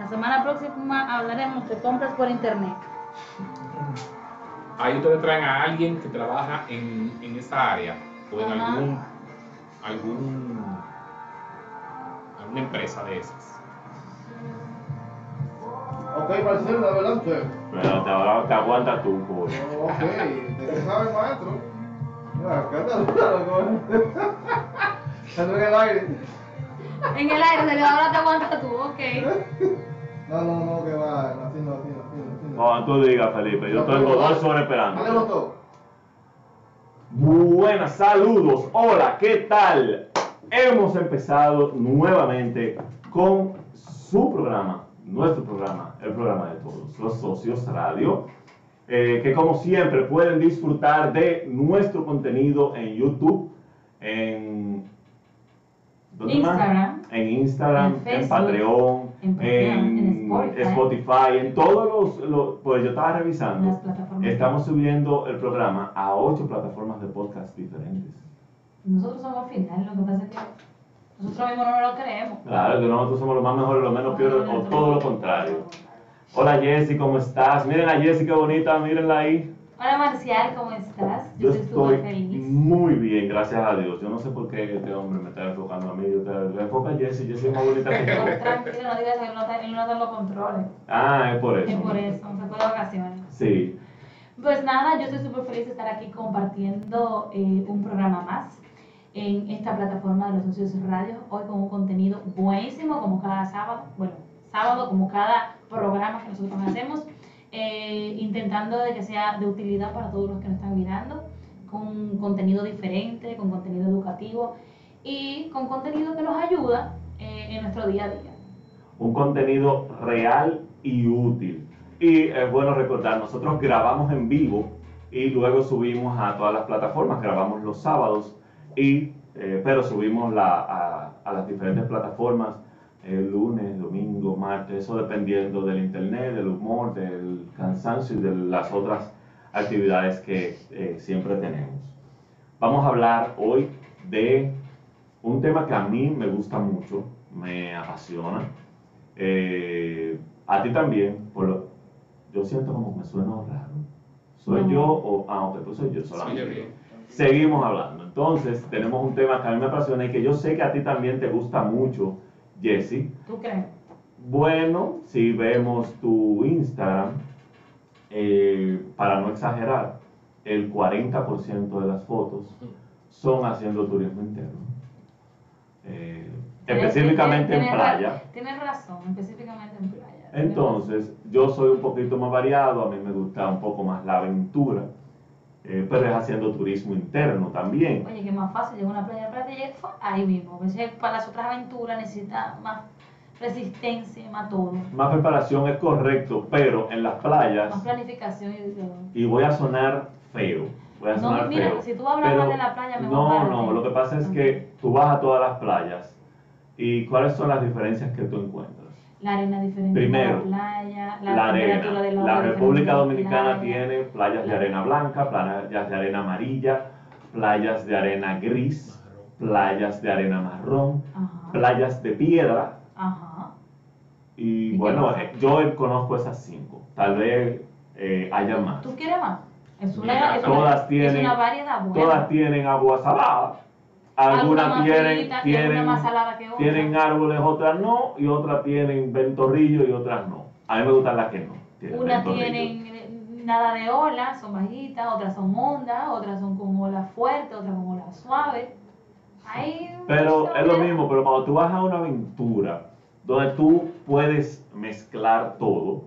La semana próxima hablaremos de compras por internet. Ahí ustedes traen a alguien que trabaja en, en esa área o en Ajá. algún, algún, alguna empresa de esas. Ok, Marcelo, adelante. Pero te, ahora te aguanta tú, pues. Ok, ¿de qué sabe, maestro? Mira, acá está loco. Salió en el aire. En el aire, se ahora te aguantas tú, ok. No, no, no, que va, así no, así no, así no. Así no. Tú digas, Felipe, yo tengo dos horas esperando. Botón. Buenas, saludos, hola, ¿qué tal? Hemos empezado nuevamente con su programa, nuestro programa, el programa de todos, los socios radio, eh, que como siempre pueden disfrutar de nuestro contenido en YouTube, en ¿dónde más? En Instagram, En Patreon, en Patreon, en Spotify. Spotify, en todos los, los- pues yo estaba revisando. Estamos subiendo el programa a ocho plataformas de podcast diferentes. Nosotros somos al final, lo que pasa es que nosotros mismos no lo creemos. Claro que nosotros somos los más mejores, los menos peores, o todo lo contrario. Hola Jessy, ¿cómo estás? Miren a Jessy, qué bonita, mírenla ahí. Hola Marcial, ¿cómo estás? Yo estoy súper estoy feliz. Gracias a Dios. Yo no sé por qué este hombre me está enfocando a mí. Yo te, enfoca a Jessy, Jessy es más bonita que yo. Tranquilo, no digas que él no, está- él no te lo controle. Ah, es por eso. Es por eso, se fue de vacaciones. Sí. Pues nada, yo estoy súper feliz de estar aquí compartiendo eh, un programa más en esta plataforma de los socios radio. Hoy con un contenido buenísimo, como cada sábado. Bueno, sábado, como cada programa que nosotros hacemos. eh, intentando de que sea de utilidad para todos los que nos están mirando. Con contenido diferente, con contenido educativo y con contenido que nos ayuda eh, en nuestro día a día. un contenido real y útil. Y es bueno recordar, nosotros grabamos en vivo y luego subimos a todas las plataformas, grabamos los sábados, y, eh, pero subimos la- a, a las diferentes plataformas el lunes, domingo, martes, eso dependiendo del internet, del humor, del cansancio y de las otras actividades que eh, siempre tenemos. Vamos a hablar hoy de un tema que a mí me gusta mucho, me apasiona. Eh, a ti también, por lo, yo siento como que me suena raro. ¿Soy No. yo o.? Ah, ok, pues soy yo solamente. yo bien. Seguimos hablando. Entonces, tenemos un tema que a mí me apasiona y que yo sé que a ti también te gusta mucho, Jesse. ¿Tú crees? Bueno, si vemos tu Instagram, para no exagerar, el 40% de las fotos son haciendo turismo interno. Eh, específicamente en playa. Tienes razón, específicamente en playa. Entonces, yo soy un poquito más variado, a mí me gusta un poco más la aventura, eh, pero es haciendo turismo interno también. Oye, que más fácil, llega a una playa playa y ahí mismo. Para las otras aventuras necesita más resistencia, más todo. Más preparación es correcto, pero en las playas, Más planificación y todo. y voy a sonar feo, voy a No, sonar mira, feo. si tú hablas pero- mal de la playa, me voy a No, no, de- lo que pasa es que tú vas a todas las playas y ¿cuáles son las diferencias que tú encuentras? La arena diferente Primero, de la playa, la, La, arena. agua La República de Dominicana playa. tiene playas de arena blanca, playas de arena amarilla, playas de arena gris, playas de arena marrón, Ajá, playas de piedra ajá. Y ¿Y qué bueno, eh, yo conozco esas cinco, tal vez eh, haya más. ¿Tú quieres más? Es una, Mira, es una- todas es tienen- una variedad buena. Todas tienen agua salada, Alguna algunas tienen, frita tienen, más salada que otra. tienen árboles, otras no, y otras tienen ventorrillo y otras no. A mí me gustan las que no. tienen Unas tienen eh, nada de olas, son bajitas, otras son hondas, otras son con olas fuertes, otras con olas suaves. Hay Pero es lo mismo, pero cuando tú vas a una aventura donde tú puedes mezclar todo,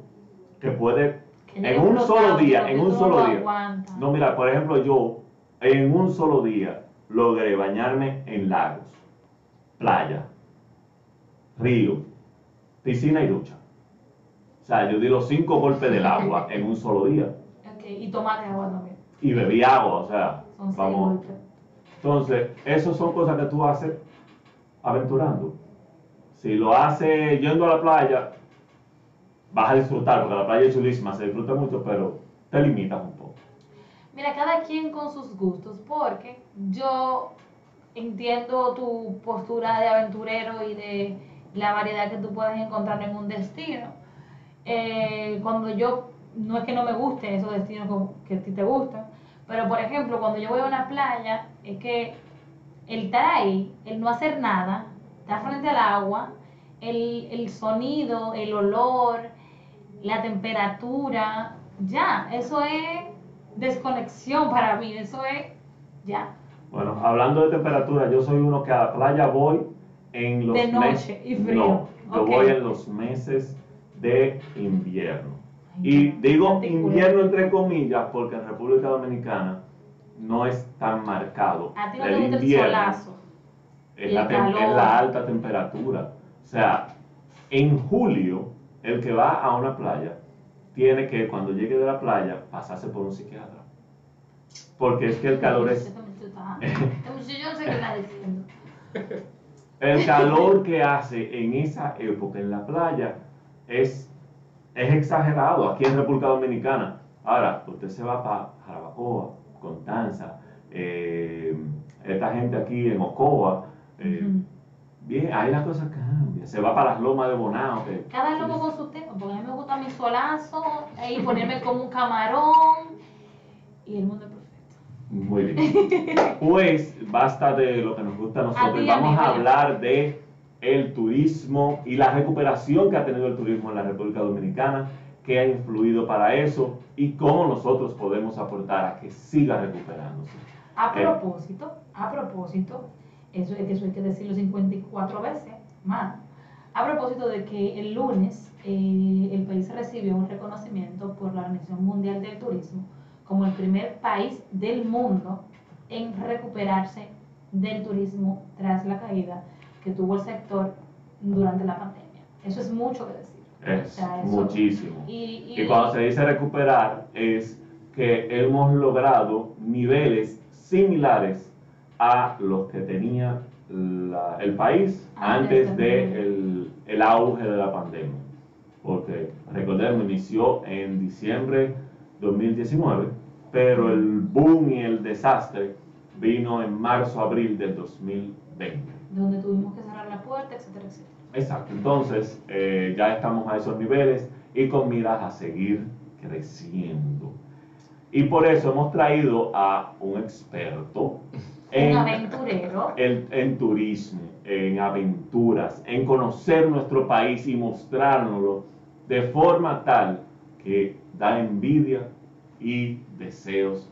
que puede en un solo día, en un no solo lo día. No, mira, por ejemplo, yo en un solo día logré bañarme en lagos, playa, río, piscina y ducha. O sea, yo di los cinco golpes del agua en un solo día. Ok, y tomate agua también. Y bebí agua, o sea, Son vamos. Entonces, esas son cosas que tú haces aventurando. Si lo haces yendo a la playa, vas a disfrutar, porque la playa es chulísima, se disfruta mucho, pero te limitas un poco. Mira, cada quien con sus gustos, porque yo entiendo tu postura de aventurero y de la variedad que tú puedes encontrar en un destino. Eh, cuando yo, no es que no me gusten esos destinos que a ti te gustan, pero por ejemplo, cuando yo voy a una playa, es que el estar ahí, el no hacer nada, estar frente al agua, el, el sonido, el olor, la temperatura, ya, eso es desconexión para mí, eso es ya. Bueno, hablando de temperatura, yo soy uno que a la playa voy en los De noche meses. y frío. No, yo voy en los meses de invierno. Ay, Y digo invierno entre comillas porque en República Dominicana no es tan marcado. A ti no te gusta el invierno solazo. Es la, es alta temperatura. O sea, en julio, el que va a una playa tiene que, cuando llegue de la playa, pasarse por un psiquiatra. Porque es que el calor es. El calor que hace en esa época en la playa es, es exagerado aquí en República Dominicana. Ahora, usted se va para Jarabacoa, Constanza, eh, esta gente aquí en Ocoa, eh, bien, ahí la cosa cambia. Se va para las lomas de Bonao. que- Cada loco con su tema, porque a mí me gusta mi solazo y ponerme como un camarón y el mundo es perfecto. Muy bien. Pues basta de lo que nos gusta a nosotros. A ti, Vamos a ya. hablar de el turismo y la recuperación que ha tenido el turismo en la República Dominicana, qué ha influido para eso y cómo nosotros podemos aportar a que siga recuperándose. A propósito, a propósito, eso, eso hay que decirlo 54 veces más. A propósito de que el lunes eh, el país recibió un reconocimiento por la Organización Mundial del Turismo como el primer país del mundo en recuperarse del turismo tras la caída que tuvo el sector durante la pandemia. Eso es mucho que decir. Es O sea, eso- muchísimo. Y, Y cuando se dice recuperar es que hemos logrado niveles similares a los que tenía la- el país Antes antes de la de el, el auge de la pandemia. Porque recordemos, inició en diciembre 2019, pero el boom y el desastre vino en marzo-abril del 2020. donde tuvimos que cerrar la puerta, etcétera, etcétera. Exacto, entonces eh, ya estamos a esos niveles y con miras a seguir creciendo. Y por eso hemos traído a un experto Un en, aventurero. el- en turismo, en aventuras, en conocer nuestro país y mostrárnoslo de forma tal que da envidia y deseos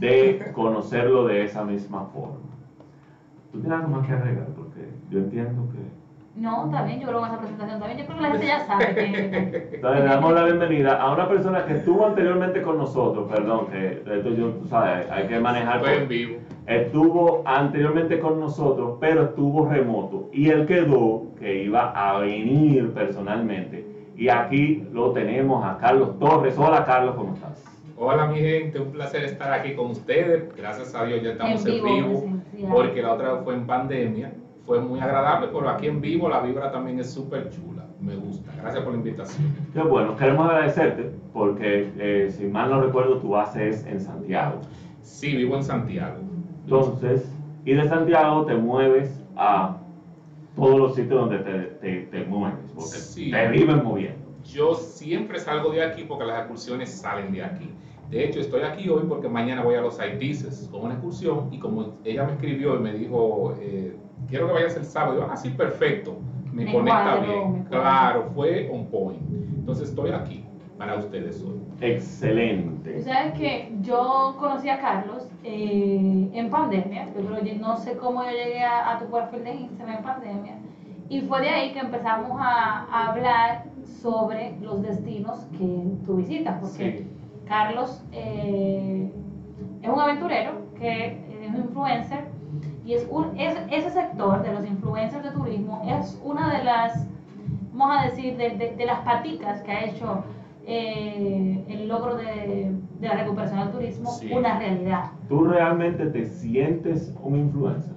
de conocerlo de esa misma forma. ¿Tú tienes algo más que agregar? Porque yo entiendo que... No, bien, yo creo que esa presentación también. Yo creo que la gente ya sabe que. Entonces, le damos la bienvenida a una persona que estuvo anteriormente con nosotros, perdón, que esto yo, tú sabes, hay que manejar. Fue en vivo. Estuvo anteriormente con nosotros, pero estuvo remoto. Y él quedó que iba a venir personalmente. Y aquí lo tenemos a Carlos Torres. Hola Carlos, ¿cómo estás? Hola mi gente, un placer estar aquí con ustedes. Gracias a Dios ya estamos En en vivo, vivo, presencial. porque la otra fue en pandemia. Fue muy agradable, pero aquí en vivo la vibra también es súper chula. Me gusta. Gracias por la invitación. Qué bueno, queremos agradecerte porque, eh, si mal no recuerdo, tu base es en Santiago. Sí, vivo en Santiago. Entonces, y de Santiago te mueves a todos los sitios donde te, te, te mueves, porque Sí. te viven moviendo. Yo siempre salgo de aquí porque las excursiones salen de aquí. De hecho, estoy aquí hoy porque mañana voy a los Haitises con una excursión y como ella me escribió y me dijo, eh, quiero que vayas el sábado, yo, ah, sí, perfecto, me, Me conecta bien. me claro, fue on point. Entonces estoy aquí para ustedes hoy. Excelente. sabes que yo conocí a Carlos eh, en pandemia. Yo creo no sé cómo yo llegué a, a tu perfil de Instagram en pandemia. Y fue de ahí que empezamos a, a hablar sobre los destinos que tú visitas. Porque Sí. Carlos eh, es un aventurero que es un influencer y es un, es- ese sector de los influencers de turismo es una de las, vamos a decir, de, de- de las paticas que ha hecho eh, el logro de, de la recuperación del turismo Sí. una realidad. ¿Tú realmente te sientes un influencer?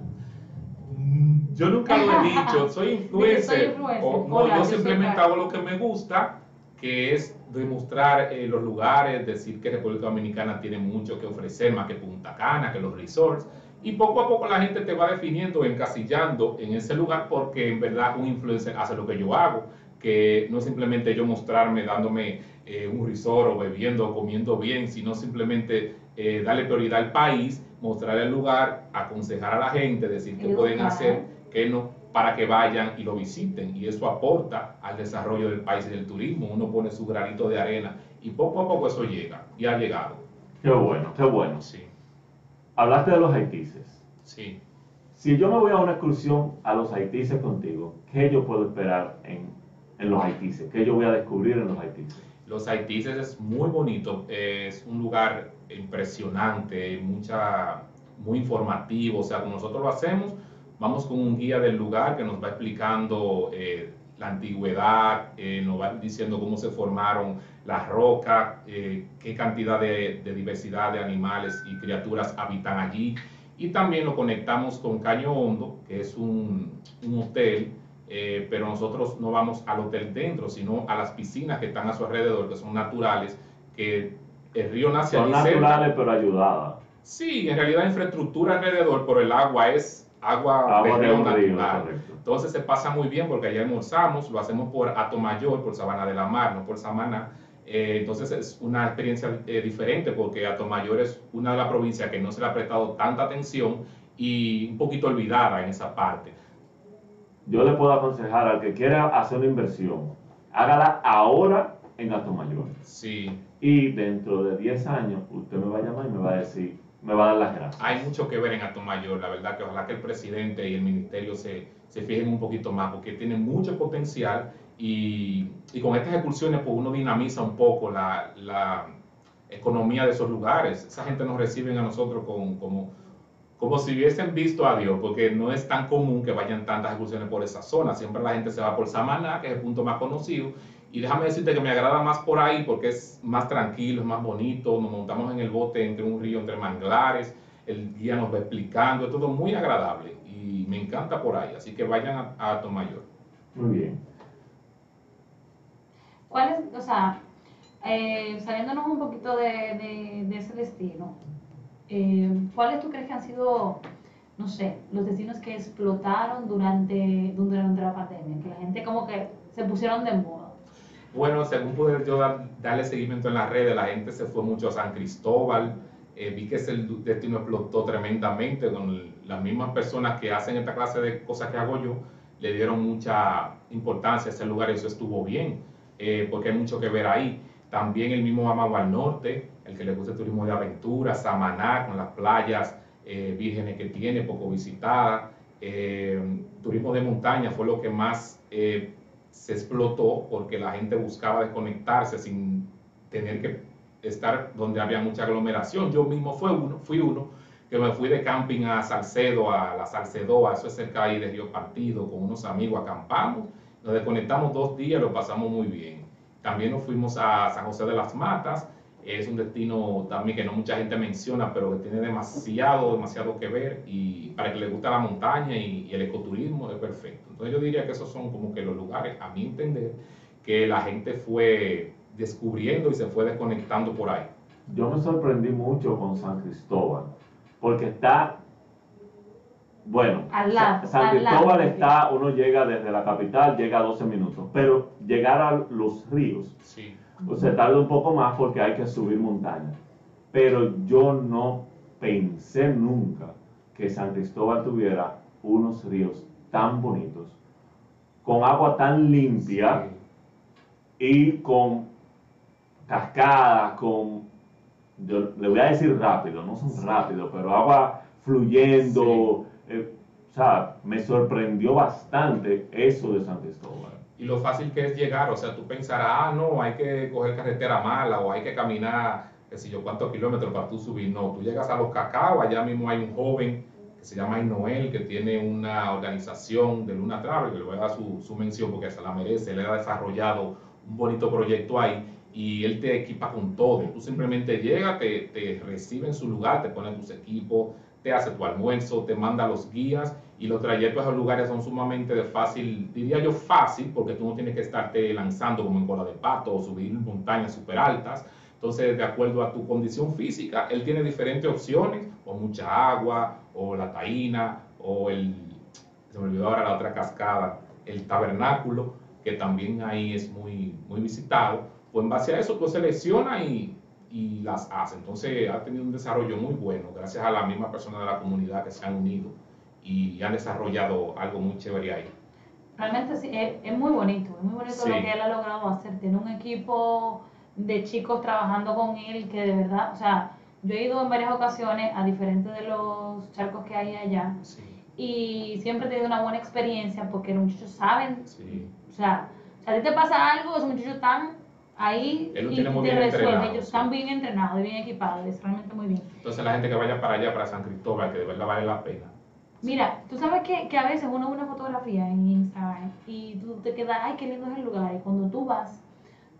Mm, Yo nunca lo he dicho, soy influencer. soy influencer. O- no, Hola, yo yo simplemente hago lo que me gusta, que es demostrar eh, los lugares, decir que República Dominicana tiene mucho que ofrecer, más que Punta Cana, que los resorts. Y poco a poco la gente te va definiendo, encasillando en ese lugar porque en verdad un influencer hace lo que yo hago, que no es simplemente yo mostrarme dándome eh, un risor o bebiendo o comiendo bien, sino simplemente eh, darle prioridad al país, mostrar el lugar, aconsejar a la gente, decir qué pueden hacer, qué no, para que vayan y lo visiten. Y eso aporta al desarrollo del país y del turismo. Uno pone su granito de arena y poco a poco eso llega y ha llegado. Qué bueno, qué bueno. Sí. Hablaste de los haitises. Sí. Si yo me voy a una excursión a los haitises contigo, ¿qué yo puedo esperar en, en los haitises? ¿Qué yo voy a descubrir en los haitises? Los haitises es muy bonito, es un lugar impresionante, mucha, muy informativo, o sea, como nosotros lo hacemos, vamos con un guía del lugar que nos va explicando eh, la antigüedad, eh, nos va diciendo cómo se formaron las rocas, eh, qué cantidad de, diversidad de animales y criaturas habitan allí. Y también lo conectamos con Caño Hondo, que es un, un hotel eh, pero nosotros no vamos al hotel dentro, sino a las piscinas que están a su alrededor, que son naturales, que el río nace Son naturales pero ayudadas. Sí, en realidad la infraestructura alrededor, pero el agua es agua, agua de, un natural. Entonces se pasa muy bien porque allá almorzamos, lo hacemos por Atomayor, por Sabana de la Mar, no por Samana. Eh, entonces es una experiencia eh, diferente porque Atomayor es una de las provincias que no se le ha prestado tanta atención y un poquito olvidada en esa parte yo le puedo aconsejar al que quiera hacer una inversión, hágala ahora en Mayor. Sí. Y dentro de 10 años, usted me va a llamar y me va a decir, me va a dar las gracias. Hay mucho que ver en Mayor, la verdad que ojalá que el presidente y el ministerio se, se fijen un poquito más, porque tiene mucho potencial y, y, con estas excursiones pues uno dinamiza un poco la, la, economía de esos lugares. Esa gente nos recibe a nosotros con, como como si hubiesen visto a Dios, porque no es tan común que vayan tantas excursiones por esa zona. Siempre la gente se va por Samaná, que es el punto más conocido. Y déjame decirte que me agrada más por ahí porque es más tranquilo, es más bonito. Nos montamos en el bote entre un río, entre manglares. El guía nos va explicando, es todo muy agradable y me encanta por ahí. Así que vayan a, a Tomayor. Muy bien. ¿Cuál es, o sea, eh, saliéndonos un poquito de, de ese destino, eh, ¿cuáles tú crees que han sido, no sé, los destinos que explotaron durante, durante la pandemia? Que la gente como que se pusieron de moda. Bueno, según pude yo darle seguimiento en las redes, la gente se fue mucho a San Cristóbal. Eh, vi que ese destino explotó tremendamente las mismas personas que hacen esta clase de cosas que hago yo, le dieron mucha importancia a ese lugar y eso estuvo bien, eh, porque hay mucho que ver ahí. También el mismo Amagua al Norte, el que le gusta el turismo de aventura, Samaná, con las playas eh, vírgenes que tiene, poco visitada. Eh, turismo de montaña fue lo que más eh, se explotó porque la gente buscaba desconectarse sin tener que estar donde había mucha aglomeración. Yo mismo fui uno, fui uno que me fui de camping a Salcedo, a la Salcedoa, eso es cerca ahí de Río Partido, con unos amigos acampamos, nos desconectamos dos días, lo pasamos muy bien. También nos fuimos a San José de las Matas, es un destino también que no mucha gente menciona, pero que tiene demasiado, demasiado que ver y para que le gusta la montaña y, el ecoturismo es perfecto. Entonces yo diría que esos son como que los lugares, a mi entender, que la gente fue descubriendo y se fue desconectando por ahí. Yo me sorprendí mucho con San Cristóbal, porque está, bueno, San Cristóbal está, uno llega desde la capital, llega a 12 minutos, pero llegar a los ríos. Sí o sea, tarda un poco más porque hay que subir montaña. Pero yo no pensé nunca que San Cristóbal tuviera unos ríos tan bonitos, con agua tan limpia y con cascadas, con, le voy a decir rápido, no son rápidos, pero agua fluyendo. Eh, o sea, me sorprendió bastante eso de San Cristóbal y lo fácil que es llegar. O sea, tú pensarás, ah, no, hay que coger carretera mala o hay que caminar, qué sé yo, cuántos kilómetros para tú subir. No, tú llegas a los cacao, allá mismo hay un joven que se llama Noel, que tiene una organización de Luna Travel, que le voy a dar su, su mención porque se la merece, él ha desarrollado un bonito proyecto ahí y él te equipa con todo. Tú simplemente llegas, te, te recibe en su lugar, te pone tus equipos, te hace tu almuerzo, te manda los guías y los trayectos a los lugares son sumamente de fácil, diría yo fácil, porque tú no tienes que estarte lanzando como en cola de pato o subir montañas súper altas. Entonces, de acuerdo a tu condición física, él tiene diferentes opciones, o mucha agua, o la Taína, o el, se me olvidó ahora la otra cascada, el tabernáculo, que también ahí es muy, muy visitado, pues en base a eso tú selecciona y, y las hace. Entonces ha tenido un desarrollo muy bueno, gracias a la misma persona de la comunidad que se han unido y han desarrollado algo muy chévere ahí. Realmente sí, es, es muy bonito, es muy bonito Sí. lo que él ha logrado hacer. Tiene un equipo de chicos trabajando con él que de verdad, o sea, yo he ido en varias ocasiones a diferentes de los charcos que hay allá Sí, y siempre he tenido una buena experiencia porque los muchachos saben, o sea, si a ti te pasa algo, esos muchachos están ahí Él y muy te bien entrenado, Ellos sí. están bien entrenados, bien equipados, es realmente muy bien. Entonces la gente que vaya para allá, para San Cristóbal, que de verdad vale la pena. Mira, tú sabes que, que a veces uno ve una fotografía en Instagram y tú te quedas, ay, qué lindo es el lugar. Y cuando tú vas,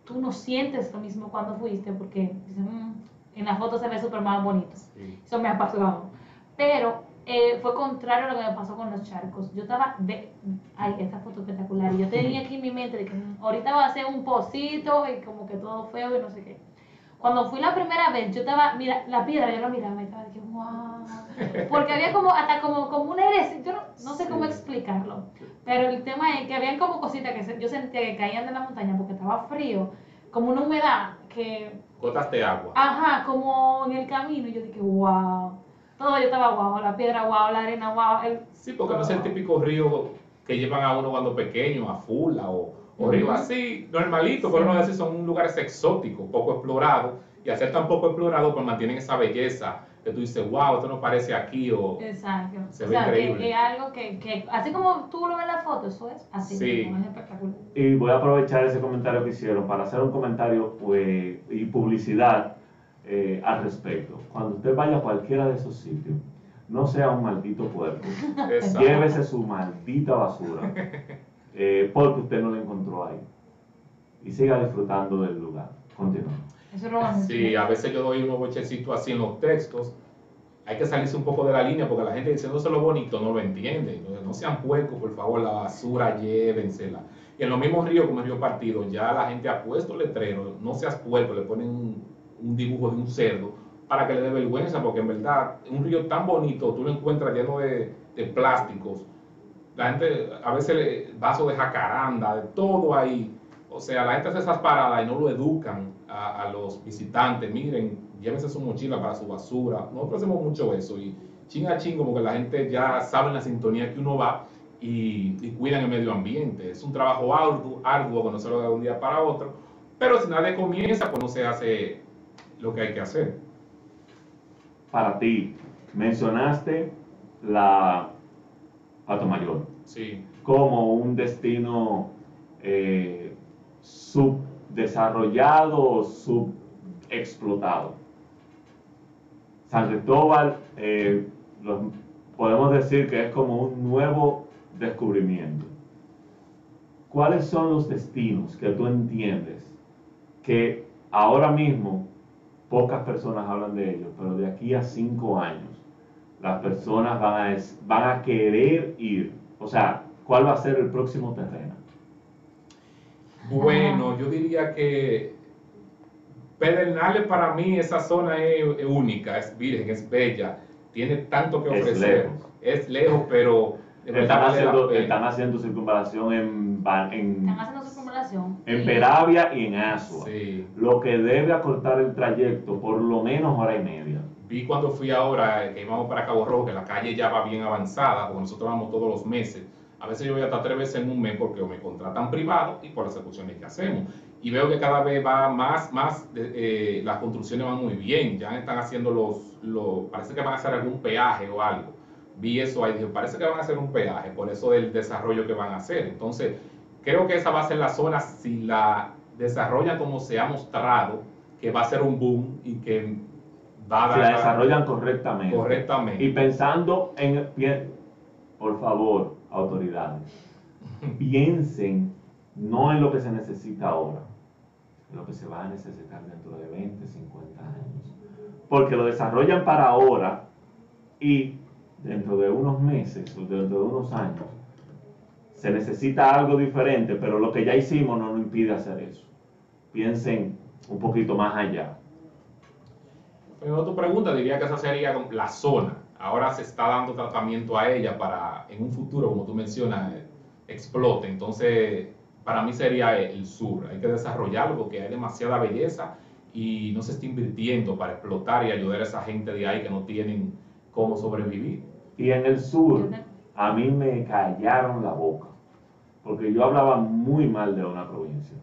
tú no sientes lo mismo cuando fuiste porque dices, "Mm, en la foto se ve súper más bonito. Sí. Eso me ha pasado. Pero eh, fue contrario a lo que me pasó con los charcos. Yo estaba, de, ay, esta foto espectacular. Yo tenía aquí en mi mente de que "Mm, ahorita va a ser un pocito y como que todo feo y no sé qué. Cuando fui la primera vez, yo estaba, mira, la piedra, yo la miraba y estaba de que, wow. Porque había como, hasta como, como una herencia, yo no, no sé cómo Sí. explicarlo. Pero el tema es que habían como cositas que se- yo sentía que caían de la montaña porque estaba frío, como una humedad que Gotas de agua. Ajá, como en el camino. Y yo dije, wow. Todo yo estaba wow. La piedra wow, la arena wow. El... Sí, porque no es el típico río que llevan a uno cuando pequeño, a Fula o, o río Ujú. así, normalito, Sí. pero no decir son lugares exóticos, poco explorados, y al ser tan poco explorados, pues mantienen esa belleza que tú dices, wow, esto no parece aquí, o Exacto. Se o ve sea, que increíble. es algo que, que, así como tú lo ves en la foto, eso es así. Sí. mismo, es espectacular. Y voy a aprovechar ese comentario que hicieron para hacer un comentario pues, y publicidad eh, al respecto. Cuando usted vaya a cualquiera de esos sitios, no sea un maldito puerco. esa- Llévese su maldita basura, eh, porque usted no la encontró ahí. Y siga disfrutando del lugar. Continúa. Eso es lo. Sí, a veces yo doy unos bochecitos así en los textos. Hay que salirse un poco de la línea porque la gente diciéndose lo bonito no lo entiende. Entonces, no sean puercos, por favor, la basura llévensela. Y en los mismos ríos como el río Partido, ya la gente ha puesto letreros, no seas puerco, le ponen un, dibujo de un cerdo para que le dé vergüenza, porque en verdad, un río tan bonito, tú lo encuentras lleno de, plásticos. La gente, a veces, le- vasos de jacaranda, de todo ahí. O sea, la gente hace esas paradas y no lo educan a, los visitantes. Miren, llévense su mochila para su basura. Nosotros hacemos mucho eso y ching a ching, como que la gente ya sabe la sintonía que uno va y, y cuidan el medio ambiente. Es un trabajo arduo, arduo que no se lo da de un día para otro, pero si nadie comienza, pues no se hace lo que hay que hacer. Para ti, mencionaste la Pato Mayor Sí, como un destino eh, subdesarrollado o subexplotado. San Cristóbal, eh, lo- podemos decir que es como un nuevo descubrimiento. ¿Cuáles son los destinos que tú entiendes que ahora mismo pocas personas hablan de ellos, pero de aquí a cinco años las personas van a, es- van a querer ir? O sea, ¿cuál va a ser el próximo terreno? Bueno, yo diría que Pedernales para mí esa zona es, es única, es virgen, es bella, tiene tanto que Es ofrecer. lejos. Es lejos, pero Están haciendo, están haciendo circunvalación en, en, Están haciendo su formulación. en Peravia y en Asua. Sí. Lo que debe acortar el trayecto por lo menos hora y media. Vi cuando fui ahora, eh, que íbamos para Cabo Rojo, que la calle ya va bien avanzada, porque nosotros vamos todos los meses. A veces yo voy hasta tres veces en un mes porque o me contratan privado y por las ejecuciones que hacemos. Y veo que cada vez va más, más, de- eh, las construcciones van muy bien. Ya están haciendo los, los, parece que van a hacer algún peaje o algo. Vi eso ahí, dije, parece que van a hacer un peaje por eso del desarrollo que van a hacer. Entonces, creo que esa va a ser la zona, si la desarrollan como se ha mostrado, que va a ser un boom y que va a Si la desarrollan correctamente. correctamente. Y pensando en, por favor, autoridades, piensen no en lo que se necesita ahora, en lo que se va a necesitar dentro de 20, 50 años. Porque lo desarrollan para ahora y dentro de unos meses o dentro de unos años se necesita algo diferente, pero lo que ya hicimos no nos impide hacer eso. Piensen un poquito más allá. Pero tu pregunta diría que esa sería la zona. ahora se está dando tratamiento a ella para en un futuro, como tú mencionas, explote. Entonces, para mí sería el sur. Hay que desarrollarlo porque hay demasiada belleza y no se está invirtiendo para explotar y ayudar a esa gente de ahí que no tienen cómo sobrevivir. Y en el sur, a mí me callaron la boca, porque yo hablaba muy mal de una provincia,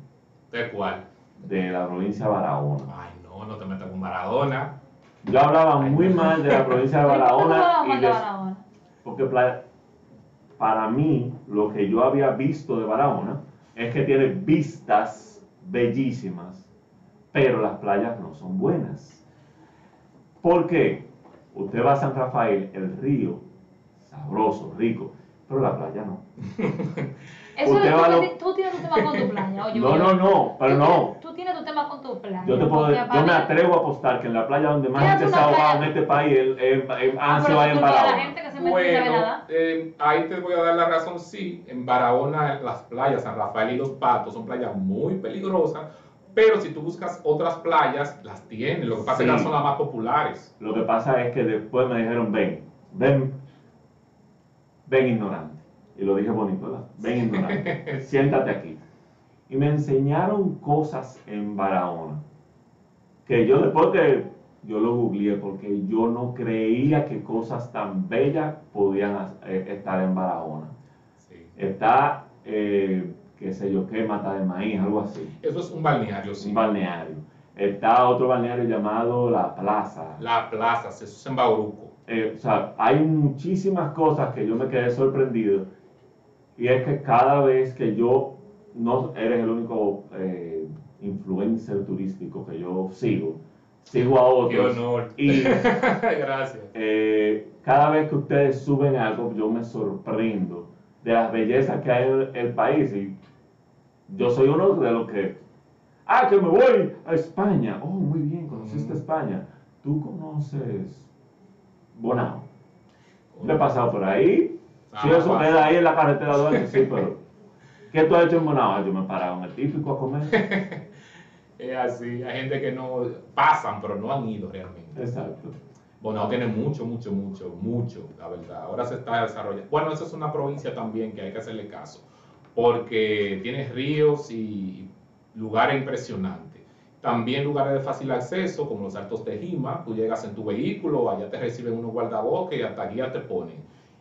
¿De cuál? de la provincia de Barahona. Ay, no, no te metas con Maradona. Yo hablaba muy mal de la provincia de Barahona ¿Cómo y vamos a de- Barahona? porque para mí lo que yo había visto de Barahona es que tiene vistas bellísimas, pero las playas no son buenas. ¿Por qué? Usted va a San Rafael, el río, sabroso, rico, pero la playa no. Eso Usted es va tú, lo- que- tú tienes tu tema con tu playa. Oye, No, no, no, pero tú no. tienes- Tú tienes tu tema con tu playa. Yo te puedo, yo me atrevo a apostar que en la playa donde más ¿Qué gente se ha ahogado en este país es- es- es- Ah, han ahí tú en Barahona. se Bueno, nada. eh, ahí te voy a dar la razón, sí. En Barahona, las playas, San Rafael y Los Patos son playas muy peligrosas, pero si tú buscas otras playas, las tienen. Lo que pasa es que son las más populares. Lo que pasa es que después me dijeron, ven, ven, ven ignorante. Y lo dije bonito, ¿verdad? Ven ignorante, siéntate aquí. Y me enseñaron cosas en Barahona, que yo después que yo lo googleé, porque yo no creía que cosas tan bellas podían eh, estar en Barahona. Sí. Está, eh, qué sé yo, qué, mata de maíz, algo así. Eso es un balneario, sí. Un balneario. Está otro balneario llamado La Plaza. La plaza, eso es en Bauruco. Eh, o sea, hay muchísimas cosas que yo me quedé sorprendido. Y es que cada vez que yo, no eres el único eh, influencer turístico que yo sigo, sigo a Qué otros. honor. Y Gracias. eh, cada vez que ustedes suben algo, yo me sorprendo de las bellezas que hay en el país. Y yo soy uno de los que, ah, que me voy a España. Oh, muy bien, conociste Mm. España. Tú conoces Bonao. Yo he pasado por ahí. Ah, eso pasa. queda ahí en la carretera duarte, sí, pero. ¿Qué tú has hecho en Bonao? Ah, Yo me he parado en el típico a comer. Es así. Hay gente que no pasan, pero no han ido realmente. Exacto. Bonao tiene mucho, mucho, mucho, mucho, la verdad. Ahora se está desarrollando. Bueno, esa es una provincia también que hay que hacerle caso, porque tiene ríos y lugares impresionantes. También lugares de fácil acceso, como los Altos de Jima. Tú llegas en tu vehículo, allá te reciben unos guardabosques y hasta guía te ponen.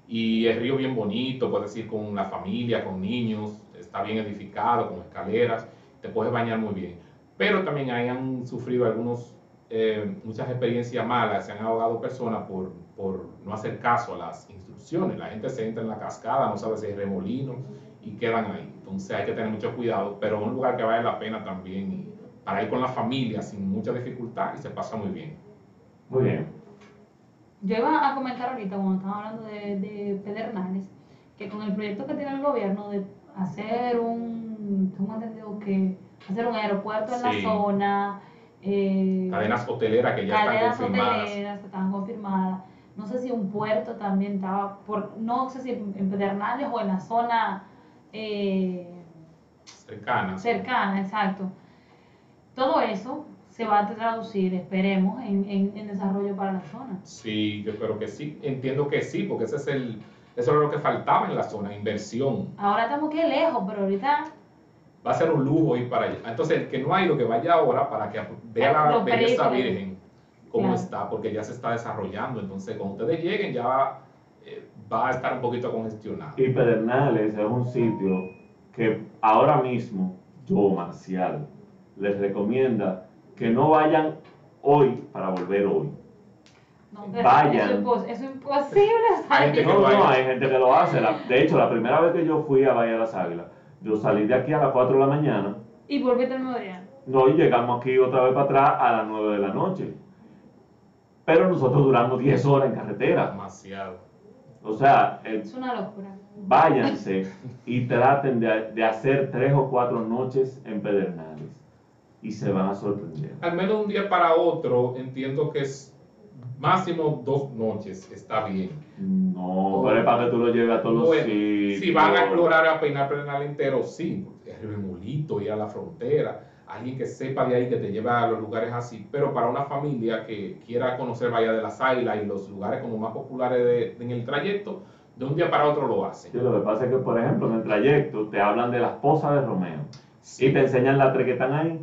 Y el río bien bonito, puedes ir con la familia, con niños, está bien edificado, con escaleras, te puedes bañar muy bien. Pero también ahí han sufrido algunos eh, muchas experiencias malas, se han ahogado personas por, por no hacer caso a las instrucciones. La gente se entra en la cascada, no sabe si hay remolino y quedan ahí. Entonces hay que tener mucho cuidado, pero un lugar que vale la pena también y para ir con la familia sin mucha dificultad y se pasa muy bien. Muy bien. Yo iba a comentar ahorita, cuando estaba hablando de, de Pedernales, que con el proyecto que tiene el gobierno de hacer un, tengo entendido que hacer un aeropuerto en la Sí. zona, eh, Cadenas hoteleras que ya están cadenas confirmadas. hoteleras que estaban confirmadas, no sé si un puerto también estaba, por, no sé si en Pedernales o en la zona eh, cercanas. cercana, exacto. Todo eso se va a traducir, esperemos, en, en, en desarrollo para la zona. Sí, yo creo que sí. Entiendo que sí, porque ese es el, eso es lo que faltaba en la zona, inversión. Ahora estamos que lejos, pero ahorita Va a ser un lujo ir para allá. Entonces, el que no ha ido, que vaya ahora para que vea la belleza virgen, cómo Claro. está, porque ya se está desarrollando. Entonces, cuando ustedes lleguen, ya eh, va a estar un poquito congestionado. Y Pedernales es un sitio que ahora mismo yo, Marcial, les recomienda que no vayan hoy para volver hoy. no, pero Vayan. Eso, es impos- eso es imposible. Hay gente que No, no, hay gente que lo hace. La- de hecho, la primera vez que yo fui a Bahía de las Águilas, yo salí de aquí a las 4 de la mañana, Y volviste al mismo día. no, y llegamos aquí otra vez para atrás a las 9 de la noche. Pero nosotros duramos 10 horas en carretera. Demasiado. O sea, eh, Es una locura. váyanse y traten de, de hacer tres o cuatro noches en Pedernales y se van a sorprender. Al menos un día para otro, entiendo que es máximo dos noches está bien. No, pero es para que tú lo lleves a todos los Bueno, sitios. si van a explorar a peinar Pedernal entero, sí, el Remolito, ir a la frontera, alguien que sepa de ahí que te lleve a los lugares así, pero para una familia que quiera conocer Bahía de las Águilas y los lugares como más populares de- en el trayecto, de un día para otro lo hacen. Sí, lo que pasa es que, por ejemplo, en el trayecto te hablan de las posas de Romeo Sí. y te enseñan las tres que están ahí.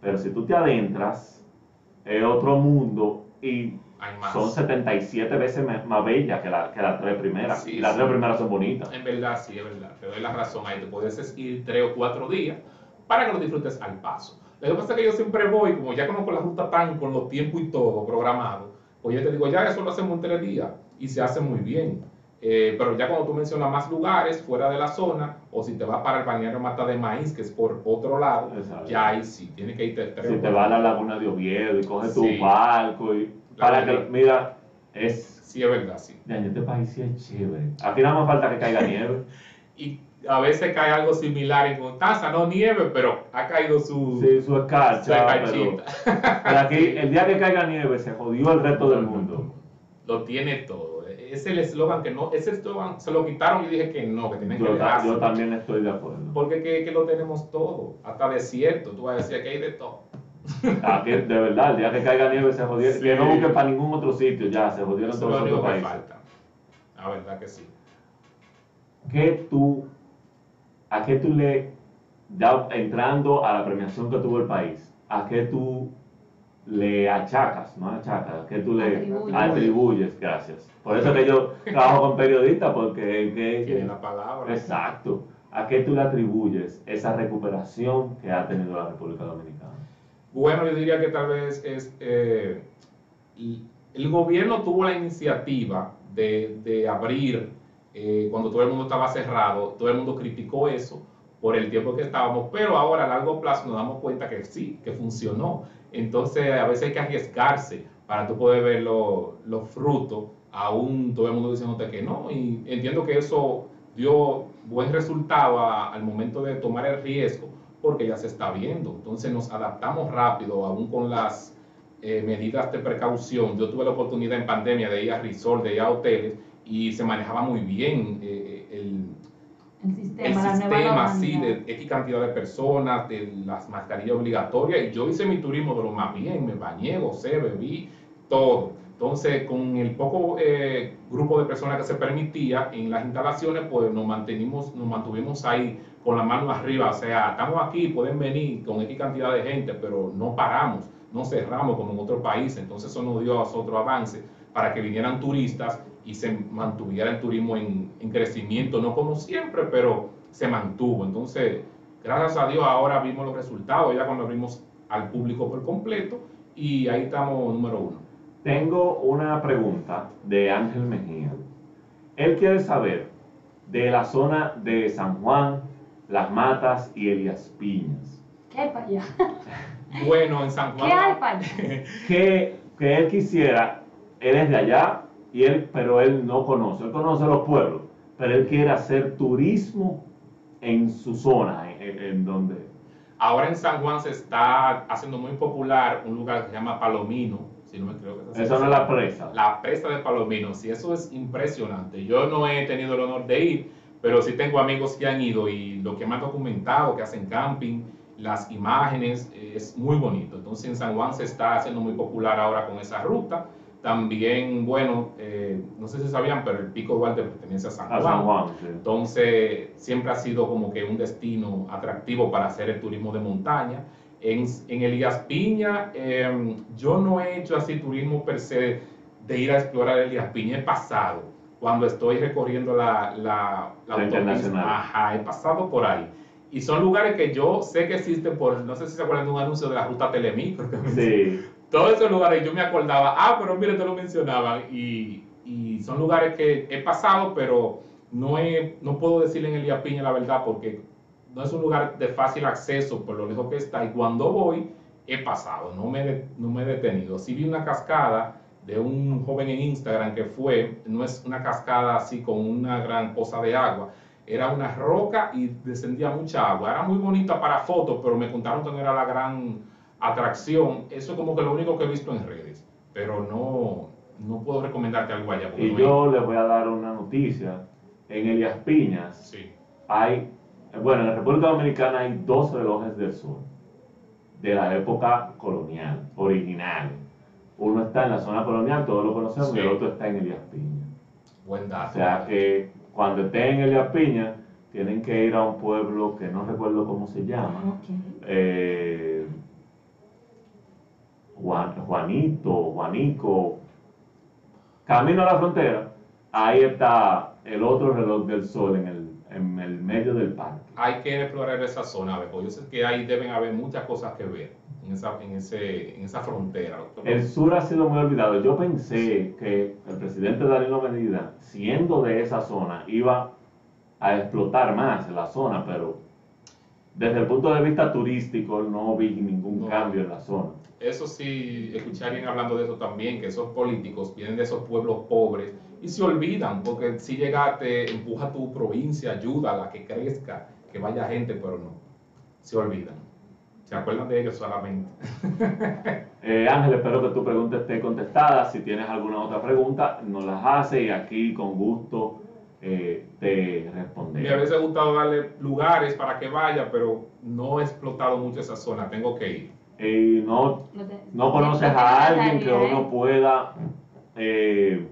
Pero si tú te adentras, es otro mundo y son 77 veces más bellas que, la- que las tres primeras. Sí, y las sí. tres primeras son bonitas. En verdad, sí, es verdad. Te doy la razón ahí. Te puedes ir tres o cuatro días para que lo disfrutes al paso. Lo que pasa es que yo siempre voy, como ya conozco la ruta tan con los tiempos y todo programado, pues yo te digo, ya eso lo hacemos en tres días y se hace muy bien. Eh, pero ya cuando tú mencionas más lugares fuera de la zona, o si te vas para el balneario Mata de Maíz, que es por otro lado, Exacto. ya ahí sí, tienes que irte Si te vas a la laguna de Oviedo y coges tu Sí. barco y para que, mira, es, Sí, es verdad, sí. ya, este país sí es chévere. Aquí nada más falta que caiga nieve. Y a veces cae algo similar en Constanza, no nieve, pero ha caído su, Sí, su su escarcha, pero, escarchita. pero aquí el día que caiga nieve se jodió el resto del mundo. Lo tiene todo. Es el eslogan que no, ese eslogan se lo quitaron y dije que no, que tienen que Yo, dejarse. yo también estoy de acuerdo. Porque que, que lo tenemos todo, hasta desierto, tú vas a decir que hay de todo. Aquí, de verdad, el día que caiga nieve se jodió. Sí. Que no busquen para ningún otro sitio, ya, se jodieron todos lo los otros países. falta. La verdad que sí. ¿Qué tú, a qué tú le, ya entrando a la premiación que tuvo el país, a qué tú le achacas, no achacas, a qué tú le Atribuyes. atribuyes, gracias. Por eso que yo trabajo con periodistas, porque que- Tiene la palabra. exacto, a qué tú le atribuyes esa recuperación que ha tenido la República Dominicana. Bueno, yo diría que tal vez es eh, y el gobierno tuvo la iniciativa de, de abrir eh, cuando todo el mundo estaba cerrado, todo el mundo criticó eso por el tiempo que estábamos, pero ahora a largo plazo nos damos cuenta que sí, que funcionó. Entonces a veces hay que arriesgarse para tú poder ver lo- los frutos, aún todo el mundo diciéndote que no, y entiendo que eso dio buen resultado a- al momento de tomar el riesgo, porque ya se está viendo. Entonces nos adaptamos rápido, aún con las eh, medidas de precaución. Yo tuve la oportunidad en pandemia de ir a resort, de ir a hoteles, y se manejaba muy bien eh, el, El sistema, el sistema así de X cantidad de personas, de las mascarillas obligatorias, y yo hice mi turismo de lo más bien, me bañé, gocé, bebí, todo. Entonces, con el poco eh, grupo de personas que se permitía en las instalaciones, pues nos mantenimos, nos mantuvimos ahí con la mano arriba, o sea, estamos aquí, pueden venir con X cantidad de gente, pero no paramos, no cerramos como en otros países, entonces eso nos dio a nosotros avance para que vinieran turistas y se mantuviera el turismo en, en crecimiento, no como siempre, pero se mantuvo. Entonces, gracias a Dios ahora vimos los resultados, ya cuando abrimos al público por completo, y ahí estamos número uno. Tengo una pregunta de Ángel Mejía. Él quiere saber de la zona de San Juan, Las Matas y Elias Piñas. ¿Qué hay para allá? Bueno, en San ¿Qué hay Juan, para allá? Que, que él quisiera, él es de allá, y él, pero él no conoce, él conoce los pueblos, pero él quiere hacer turismo en su zona, en, donde... ahora en San Juan se está haciendo muy popular un lugar que se llama Palomino, si no me creo que. Esa no es la presa. La presa de Palomino, sí, eso es impresionante. Yo no he tenido el honor de ir, pero sí tengo amigos que han ido y lo que me han documentado, que hacen camping, las imágenes, es muy bonito. Entonces en San Juan se está haciendo muy popular ahora con esa ruta. También, bueno, eh, no sé si sabían, pero el Pico Duarte pertenece a San A Juan. San Juan, sí. Entonces, siempre ha sido como que un destino atractivo para hacer el turismo de montaña. En, en Elías Piña, eh, yo no he hecho así turismo per se de ir a explorar Elías Piña. He pasado cuando estoy recorriendo la, la, la internacional. Ajá, he pasado por ahí. Y son lugares que yo sé que existen por, no sé si se acuerdan de un anuncio de la ruta Telemicro. Sí, todos esos lugares yo me acordaba, ah, pero mire, te lo mencionaban, y, y son lugares que he pasado, pero no, no puedo decirle en Elías Piña la verdad, porque no es un lugar de fácil acceso por lo lejos que está, y cuando voy, he pasado, no me, no me he detenido. Sí vi una cascada de un joven en Instagram que fue, no es una cascada así con una gran cosa de agua, era una roca y descendía mucha agua. Era muy bonita para fotos, pero me contaron que no era la gran atracción. Eso es como que lo único que he visto en redes. pero no, no puedo recomendarte algo allá. Y no yo les voy a dar una noticia. En Elias Piñas Sí. hay, bueno, en la República Dominicana hay dos relojes del sol de la época colonial, original. Uno está en la zona colonial, todos lo conocemos, y el otro está en Elias Piñas. Buen dato. O sea que cuando estén en Elias Piñas, tienen que ir a un pueblo que no recuerdo cómo se llama. Ok. eh, Juan- Juanito, Juanico, camino a la frontera, ahí está el otro reloj del sol en el, en el medio del parque. Hay que explorar esa zona, porque yo sé que ahí deben haber muchas cosas que ver en esa, en ese, en esa frontera. doctor. El sur ha sido muy olvidado. Yo pensé que el presidente Danilo Medina, siendo de esa zona, iba a explotar más la zona, pero desde el punto de vista turístico no vi ningún No. cambio en la zona. Eso sí, escuché a alguien hablando de eso también, que esos políticos vienen de esos pueblos pobres y se olvidan, porque si llegaste, empuja a tu provincia, ayuda a la que crezca, que vaya gente, pero no, se olvidan. Se acuerdan de ellos solamente. Eh, Ángel, espero que tu pregunta esté contestada. Si tienes alguna otra pregunta, nos las hace y aquí con gusto eh, te Me responderé. hubiese gustado darle lugares para que vaya, pero no he explotado mucho esa zona, tengo que ir. Y no, No, te- no conoces no a alguien que uno ¿eh? pueda eh,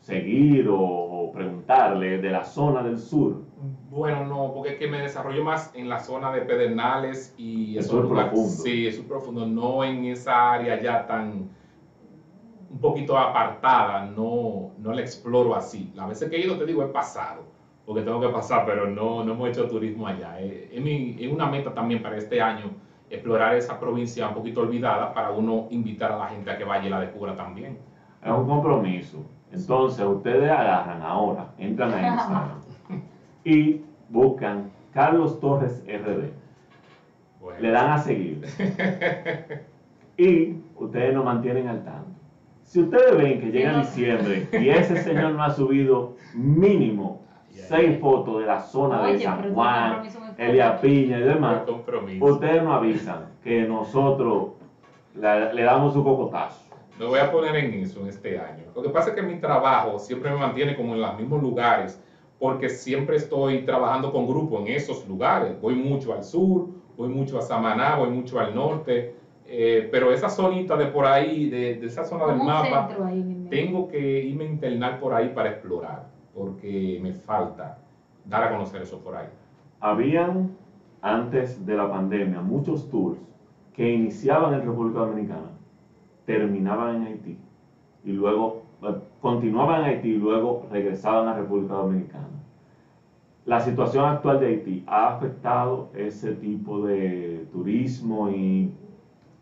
seguir o, o preguntarle de la zona del sur. Bueno, no, porque es que me desarrollo más en la zona de Pedernales y El sur lugares. profundo. Sí, es sur profundo, no en esa área ya tan un poquito apartada, no, no la exploro así. Las veces que he ido, te digo, he pasado, porque tengo que pasar, pero no, no hemos hecho turismo allá. Eh, Es, mi- es una meta también para este año, explorar esa provincia un poquito olvidada para uno invitar a la gente a que vaya y la descubra también. Es un compromiso. Entonces, ustedes agarran ahora, entran a Instagram y buscan Carlos Torres RD. Bueno, le dan a seguir. Y ustedes nos mantienen al tanto. Si ustedes ven que llega diciembre y ese señor no ha subido mínimo seis fotos de la zona de San Juan. Elia Piña y demás, ustedes nos avisan que nosotros le, le damos su cocotazo. Me voy a poner en eso en este año. Lo que pasa es que mi trabajo siempre me mantiene como en los mismos lugares, porque siempre estoy trabajando con grupos en esos lugares. Voy mucho al sur, voy mucho a Samaná, voy mucho al norte, eh, pero esa zonita de por ahí, de, de esa zona del mapa, ahí tengo que irme a internar por ahí para explorar, porque me falta dar a conocer eso por ahí. Habían, antes de la pandemia, muchos tours que iniciaban en República Dominicana, terminaban en Haití y luego eh, continuaban en Haití y luego regresaban a República Dominicana. La situación actual de Haití ha afectado ese tipo de turismo y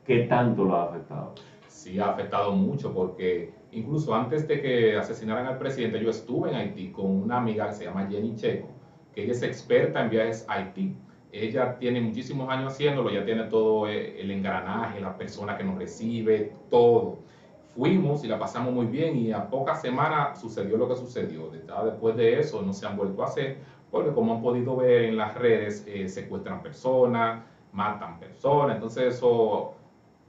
qué tanto lo ha afectado. sí ha afectado mucho porque incluso antes de que asesinaran al presidente, yo estuve en Haití con una amiga que se llama Jenny Checo, que ella es experta en viajes a Haití. Ella tiene muchísimos años haciéndolo, ya tiene todo eh, el engranaje, la persona que nos recibe, todo. Fuimos y la pasamos muy bien y a pocas semanas sucedió lo que sucedió. Después de eso no se han vuelto a hacer porque como han podido ver en las redes, eh, secuestran personas, matan personas, entonces eso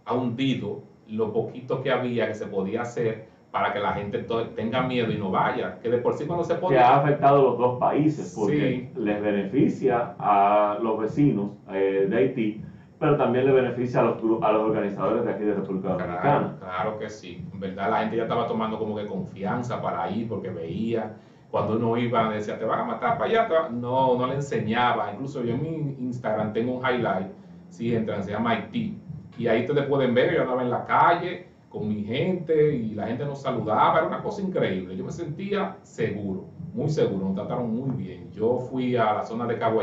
ha hundido lo poquito que había que se podía hacer para que la gente tenga miedo y no vaya, que de por sí cuando se Que ha afectado a los dos países porque Sí. les beneficia a los vecinos eh, de Haití, pero también le beneficia a los, a los organizadores de aquí de República Dominicana. claro que sí. En verdad la gente ya estaba tomando como que confianza para ir porque veía. Cuando uno iba decía, te van a matar para allá. te va-". No, no le enseñaba. Incluso yo en mi Instagram tengo un highlight. Si entran, se llama Haití. Y ahí ustedes pueden ver, yo andaba en la calle con mi gente y la gente nos saludaba. Era una cosa increíble. Yo me sentía seguro, muy seguro. Nos trataron muy bien. Yo fui a la zona de Cabo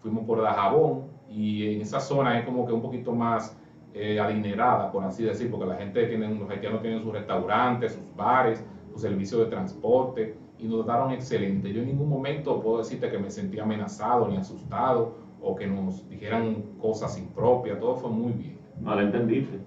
fuimos por Dajabón y en esa zona es como que un poquito más eh, adinerada, por así decir, porque la gente tiene, los haitianos tienen sus restaurantes, sus bares, sus servicios de transporte y nos trataron excelente. Yo en ningún momento puedo decirte que me sentí amenazado ni asustado o que nos dijeran cosas impropias, todo fue muy bien. No la entendiste.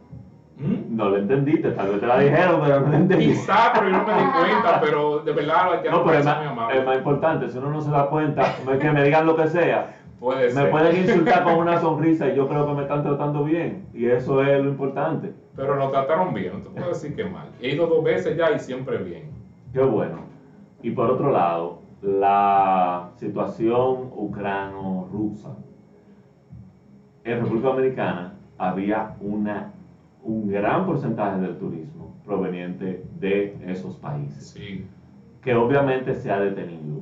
¿Mm? No lo entendiste, tal vez te la dijeron, pero no la entendiste. Quizá, pero yo no me di cuenta, pero de verdad los haitianos No, pero es más, es más importante, si uno no se da cuenta, no que me digan lo que sea, Puede Me ser. pueden insultar con una sonrisa y yo creo que me están tratando bien. Y eso es lo importante. Pero nos trataron bien, no te puedo decir que mal. He ido dos veces ya y siempre bien. Qué bueno. Y por otro lado, la situación ucrano-rusa. En República Dominicana había una, un gran porcentaje del turismo proveniente de esos países, Sí, que obviamente se ha detenido.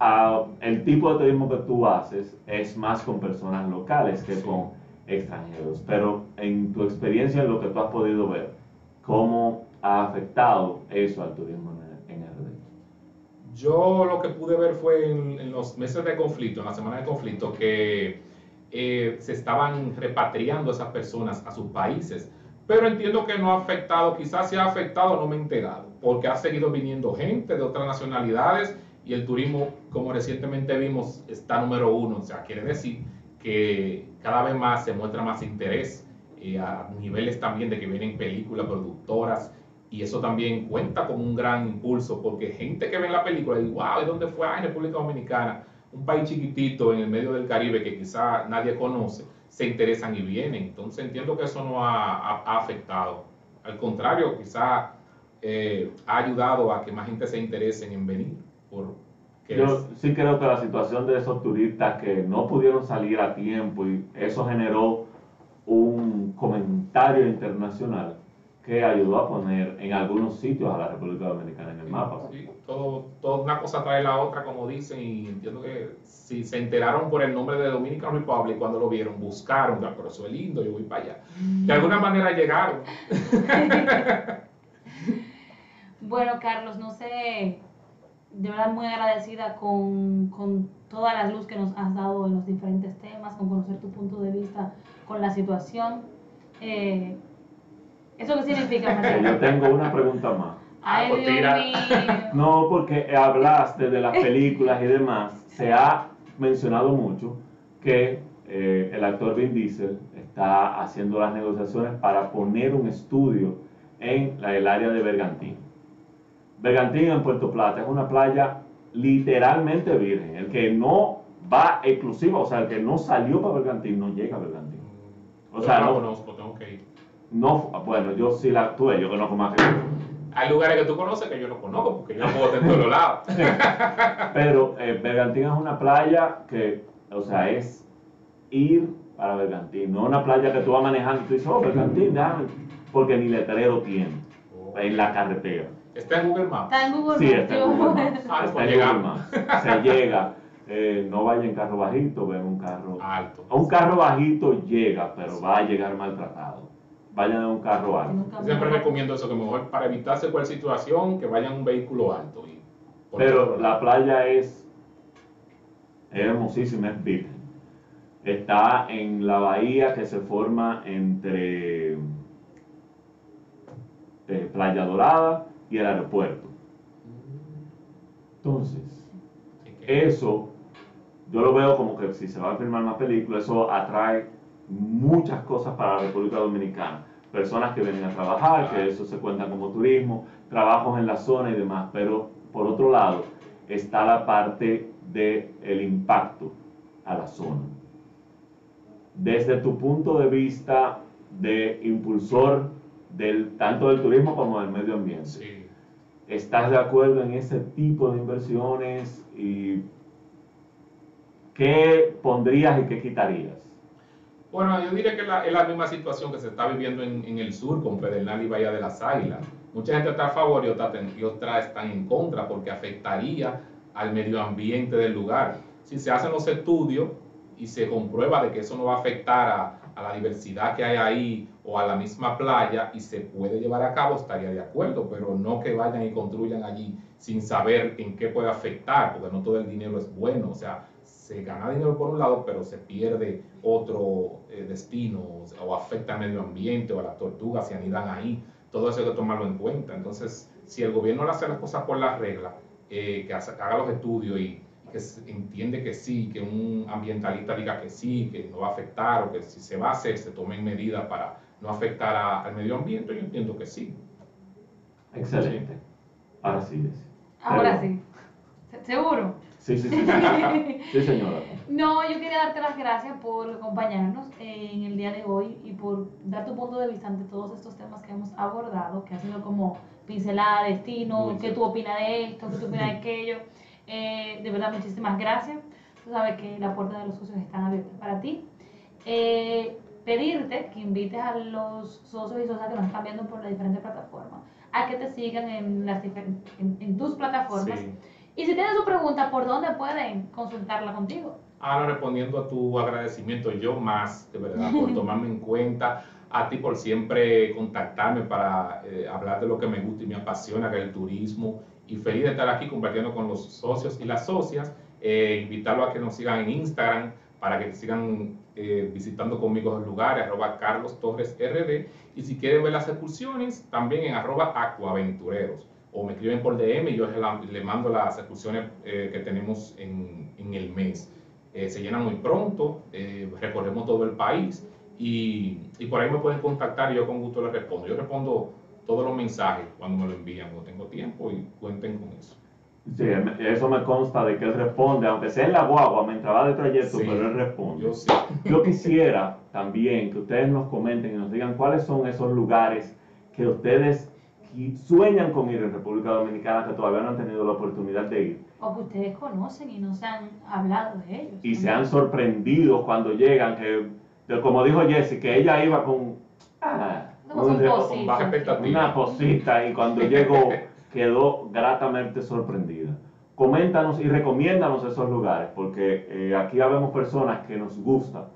Ah, el tipo de turismo que tú haces es más con personas locales que Sí. con extranjeros, pero en tu experiencia, en lo que tú has podido ver, ¿cómo ha afectado eso al turismo en, RD? Yo lo que pude ver fue en, en los meses de conflicto, en la semana de conflicto, que eh, se estaban repatriando esas personas a sus países. Pero entiendo que no ha afectado, quizás se ha afectado, no me he enterado, porque ha seguido viniendo gente de otras nacionalidades y el turismo, como recientemente vimos, está número uno. O sea, quiere decir que cada vez más se muestra más interés eh, a niveles también de que vienen películas, productoras, y eso también cuenta como un gran impulso, porque gente que ve la película y wow, ¿y dónde fue? Ah, en República Dominicana, un país chiquitito en el medio del Caribe que quizá nadie conoce, se interesan y vienen. Entonces entiendo que eso no ha, ha- ha afectado. Al contrario, quizá eh, ha ayudado a que más gente se interese en venir. Por, Yo es- sí creo que la situación de esos turistas que no pudieron salir a tiempo y eso generó un comentario internacional que ayudó a poner en algunos sitios a la República Dominicana en el mapa. Sí, todo, todo una cosa trae la otra, como dicen, y entiendo que si se enteraron por el nombre de Dominican Republic cuando lo vieron, buscaron, "Ah, pero eso es lindo, yo voy para allá. De alguna manera llegaron. Bueno, Carlos, no sé, de verdad muy agradecida con, con toda la luz que nos has dado en los diferentes temas, con conocer tu punto de vista con la situación. Eh, ¿Eso qué significa, yo tengo una pregunta más. Ay, Dios tira. mío. No, porque hablaste de las películas y demás. Se ha mencionado mucho que eh, el actor Vin Diesel está haciendo las negociaciones para poner un estudio en la- el área de Bergantín. Bergantín en Puerto Plata es una playa literalmente virgen. El que no va exclusiva, o sea, el que no salió para Bergantín no llega a Bergantín. O Yo sea, no no- conozco, tengo que ir. No, bueno, yo sí la tuve, yo conozco más que tú. Hay lugares que tú conoces que yo no conozco, porque yo no puedo estar en todos lados. Pero eh, Bergantín es una playa que, o sea, es ir para Bergantín, no una playa que tú vas manejando y tú dices, oh, Bergantín, déjame, porque ni letrero tiene en la carretera. Está en Google Maps. Está en Google Sí, Maps, está en Google Maps. Ah, Está pues en Google. Maps. Se llega, eh, no vaya en carro bajito, ven un carro. Alto. Un carro bajito llega, pero va a llegar maltratado. Vayan en un carro alto. Siempre recomiendo eso, que mejor para evitarse cualquier situación, que vayan en un vehículo alto. Y Pero la playa es, es hermosísima, es virgen. Está en la bahía que se forma entre eh, Playa Dorada y el aeropuerto. Entonces, eso yo lo veo como que si se va a filmar una película, eso atrae muchas cosas para la República Dominicana. Personas que vienen a trabajar, que eso se cuenta como turismo, trabajos en la zona y demás. Pero por otro lado está la parte del impacto a la zona. Desde tu punto de vista de impulsor del, tanto del turismo como del medio ambiente. Sí. ¿Estás de acuerdo en ese tipo de inversiones y qué pondrías y qué quitarías? Bueno, yo diría que la- es la misma situación que se está viviendo en, el sur con Pedernal y Bahía de las Águilas. Mucha gente está a favor y otra, y están en contra porque afectaría al medio ambiente del lugar. Si se hacen los estudios y se comprueba de que eso no va a afectar a, a la diversidad que hay ahí o a la misma playa y se puede llevar a cabo, estaría de acuerdo, pero no que vayan y construyan allí sin saber en qué puede afectar, porque no todo el dinero es bueno. O sea, se gana dinero por un lado, pero se pierde otro eh, destino o, afecta al medio ambiente o a las tortugas se anidan ahí. Todo eso hay que tomarlo en cuenta. Entonces, si el gobierno le hace las cosas por las reglas, eh, que haga los estudios y, que entiende que sí, que un ambientalista diga que sí, que no va a afectar o que si se va a hacer, se tomen medidas para no afectar a- al medio ambiente, yo entiendo que sí. Excelente. Ahora sí. Ahora sí. Se- ¿Seguro? Sí, sí, sí. Sí, sí señora. No, yo quería darte las gracias por acompañarnos en el día de hoy y por dar tu punto de vista ante todos estos temas que hemos abordado, que ha sido como pincelada, destino, Muy qué tú opinas de esto, qué tú opinas de aquello. Eh, de verdad, muchísimas gracias. Tú sabes que las puertas de los socios están abiertas para ti. Eh, pedirte que invites a los socios y socias que nos están viendo por las diferentes plataformas a que te sigan en, las difer- en, en tus plataformas. Sí. Y si tienen su pregunta, ¿por dónde pueden consultarla contigo? Ahora respondiendo a tu agradecimiento, yo más, de verdad, por tomarme en cuenta, a ti por siempre contactarme para eh, hablar de lo que me gusta y me apasiona, que es el turismo, y feliz de estar aquí compartiendo con los socios y las socias, eh, invitarlos a que nos sigan en Instagram para que sigan eh, visitando conmigo los lugares, arroba Carlos Torres RD, y si quieren ver las excursiones, también en arroba Aquaventureros, o me escriben por DM y yo le, mando las excursiones eh, que tenemos en, en el mes. Eh, se llenan muy pronto, eh, recorremos todo el país y, y por ahí me pueden contactar y yo con gusto les respondo. Yo respondo todos los mensajes cuando me lo envían, cuando tengo tiempo y cuenten con eso. Sí, eso me consta de que él responde, aunque sea en la guagua, mientras va de trayecto, Sí, pero él responde. Yo sí. Yo quisiera también que ustedes nos comenten y nos digan cuáles son esos lugares que ustedes qui- sueñan con ir en República Dominicana que todavía no han tenido la oportunidad de ir O que ustedes conocen y no se han hablado de ellos. y se han sorprendido cuando llegan, que de- como dijo Jessie, que ella iba con, ah, un- una cosita y cuando llegó quedó gratamente sorprendida. Coméntanos y recomiéndanos esos lugares, porque eh, aquí habemos personas que nos gusta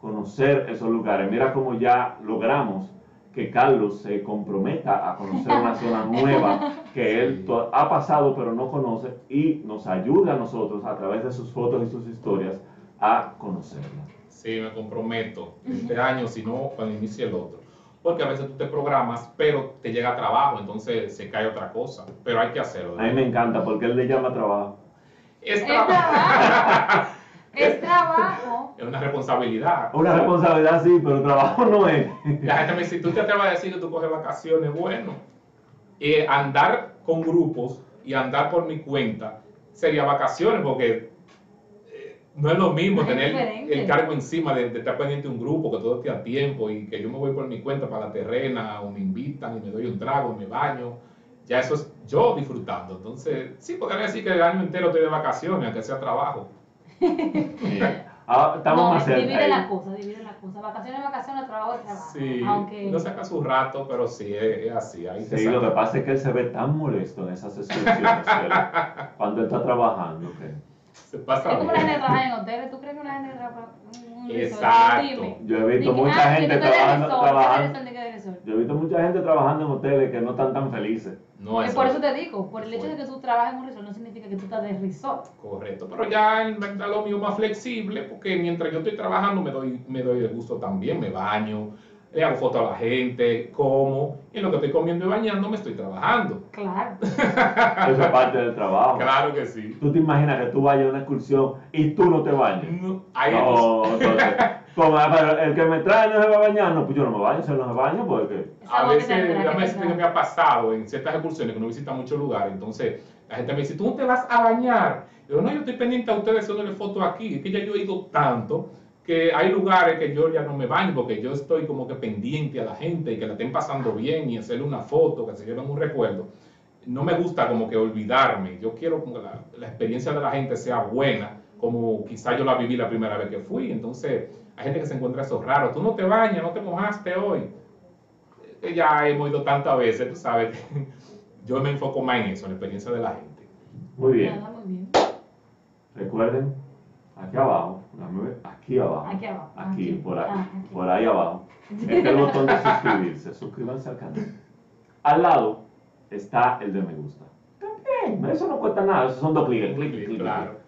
conocer esos lugares. Mira cómo ya logramos que Carlos se comprometa a conocer una zona nueva que él to- ha pasado pero no conoce y nos ayuda a nosotros a través de sus fotos y sus historias a conocerla. Sí, me comprometo este año, si no, cuando inicie el otro. Porque a veces tú te programas, pero te llega trabajo, entonces se cae otra cosa. Pero hay que hacerlo. A mí me encanta porque él le llama trabajo. Es trabajo. es trabajo. es una responsabilidad. Una responsabilidad sí, pero trabajo no es. La gente me dice, tú te atreves a decir que tú coges vacaciones, bueno, eh, andar con grupos y andar por mi cuenta sería vacaciones porque eh, no es lo mismo Es tener diferente. el cargo encima de, de estar pendiente de un grupo, que todo esté a tiempo y que yo me voy por mi cuenta para la terrena o me invitan y me doy un trago y me baño. Ya eso es yo disfrutando. Entonces, sí, podría decir que el año entero estoy de vacaciones, aunque sea trabajo. Ah, estamos no, más cerca. divide ahí. la cosa, divide la cosa. Vacaciones, vacaciones, trabajo, trabajo. Sí, Aunque no saca su rato, pero sí, es, así. Que Sí, lo que pasa es que él se ve tan molesto en esas excursiones cuando él está trabajando. que- Se pasa es como la gente trabaja en hoteles. ¿Tú crees que una gente trabaja en un resort? Exacto. Yo he visto mucha ah, gente trabajando. Yo he visto mucha gente trabajando en hoteles que no están tan felices. No, Es por es eso te digo, por el hecho de que tú trabajas en un resort no significa que tú estás de resort. correcto. Pero ya en verdad lo mío más flexible, porque mientras yo estoy trabajando me doy, me doy el gusto también, me baño, le hago fotos a la gente, como, y en lo que estoy comiendo y bañando me estoy trabajando. Claro. Eso es parte del trabajo. Claro que sí. Tú te imaginas que tú vayas a una excursión y tú no te bañes. No, ahí No, entonces, como, ah, pero el que me trae no se va a bañar, no, pues yo no me baño, si él no me baño, porque A veces, pensar. que me ha pasado en ciertas excursiones que uno visita muchos lugares, entonces la gente me dice, tú no te vas a bañar. Yo no, yo estoy pendiente a ustedes haciéndole fotos aquí, es que ya yo he ido tanto que hay lugares que yo ya no me baño porque yo estoy como que pendiente a la gente y que la estén pasando bien y hacerle una foto, que se lleven un recuerdo. No me gusta como que olvidarme, yo quiero como que la, la experiencia de la gente sea buena, como quizá yo la viví la primera vez que fui, entonces hay gente que se encuentra eso raro, tú no te bañas, no te mojaste hoy que ya hemos ido tantas veces, tú sabes, yo me enfoco más en eso, en la experiencia de la gente. muy bien. Nada, muy bien. Recuerden, aquí abajo, aquí abajo, Aquí abajo. aquí, por ahí, Ah, aquí. por ahí abajo, está el botón de suscribirse, suscríbanse al canal. Al lado está el de me gusta. También, eso no cuesta nada, esos son dos clics, clic, clic, clic. Claro.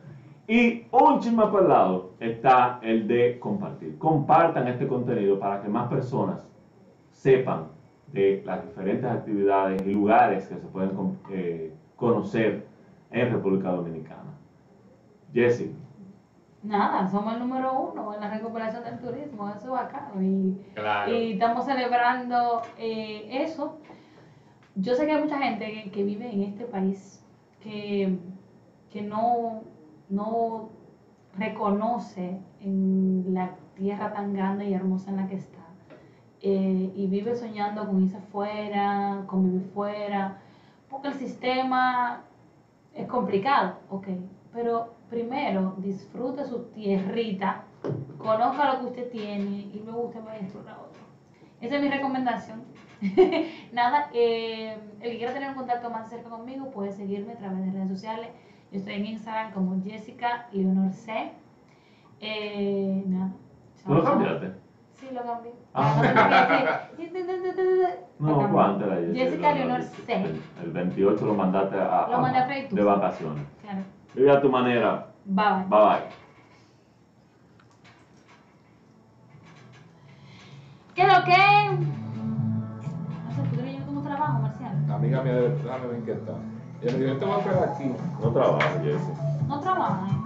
Y un chisme para el lado está el de compartir. Compartan este contenido para que más personas sepan de las diferentes actividades y lugares que se pueden eh, conocer en República Dominicana. Jesse, Nada, somos el número uno en la recuperación del turismo, eso es bacano. Y, Claro. y estamos celebrando eh, eso. Yo sé que hay mucha gente que, que vive en este país que, que no, no reconoce en la tierra tan grande y hermosa en la que está eh, y vive soñando con irse fuera, con vivir fuera, porque el sistema es complicado, ok, pero primero disfrute su tierrita, conozca lo que usted tiene y luego usted va a explorar otro. Esa es mi recomendación. Nada, eh, el que quiera tener un contacto más cerca conmigo puede seguirme a través de redes sociales. Yo estoy en Instagram como Jessica Leonor C. Eh, nada. ¿Tú lo cambiaste? Sí, lo cambié. Ah. No. ¿cuánto era Jessica Leonor C. El, el 28 lo mandaste a, Lo mandé a de vacaciones. Claro. Vive a tu manera. Bye bye. Bye bye. ¿Qué lo que? No sé, ¿tú crees que yo tengo trabajo, Marcial? Amiga mía, déjame ver qué tal. Ella me dijo, yo te voy a quedar aquí. No trabajo, Jesse. No trabajo, ¿eh?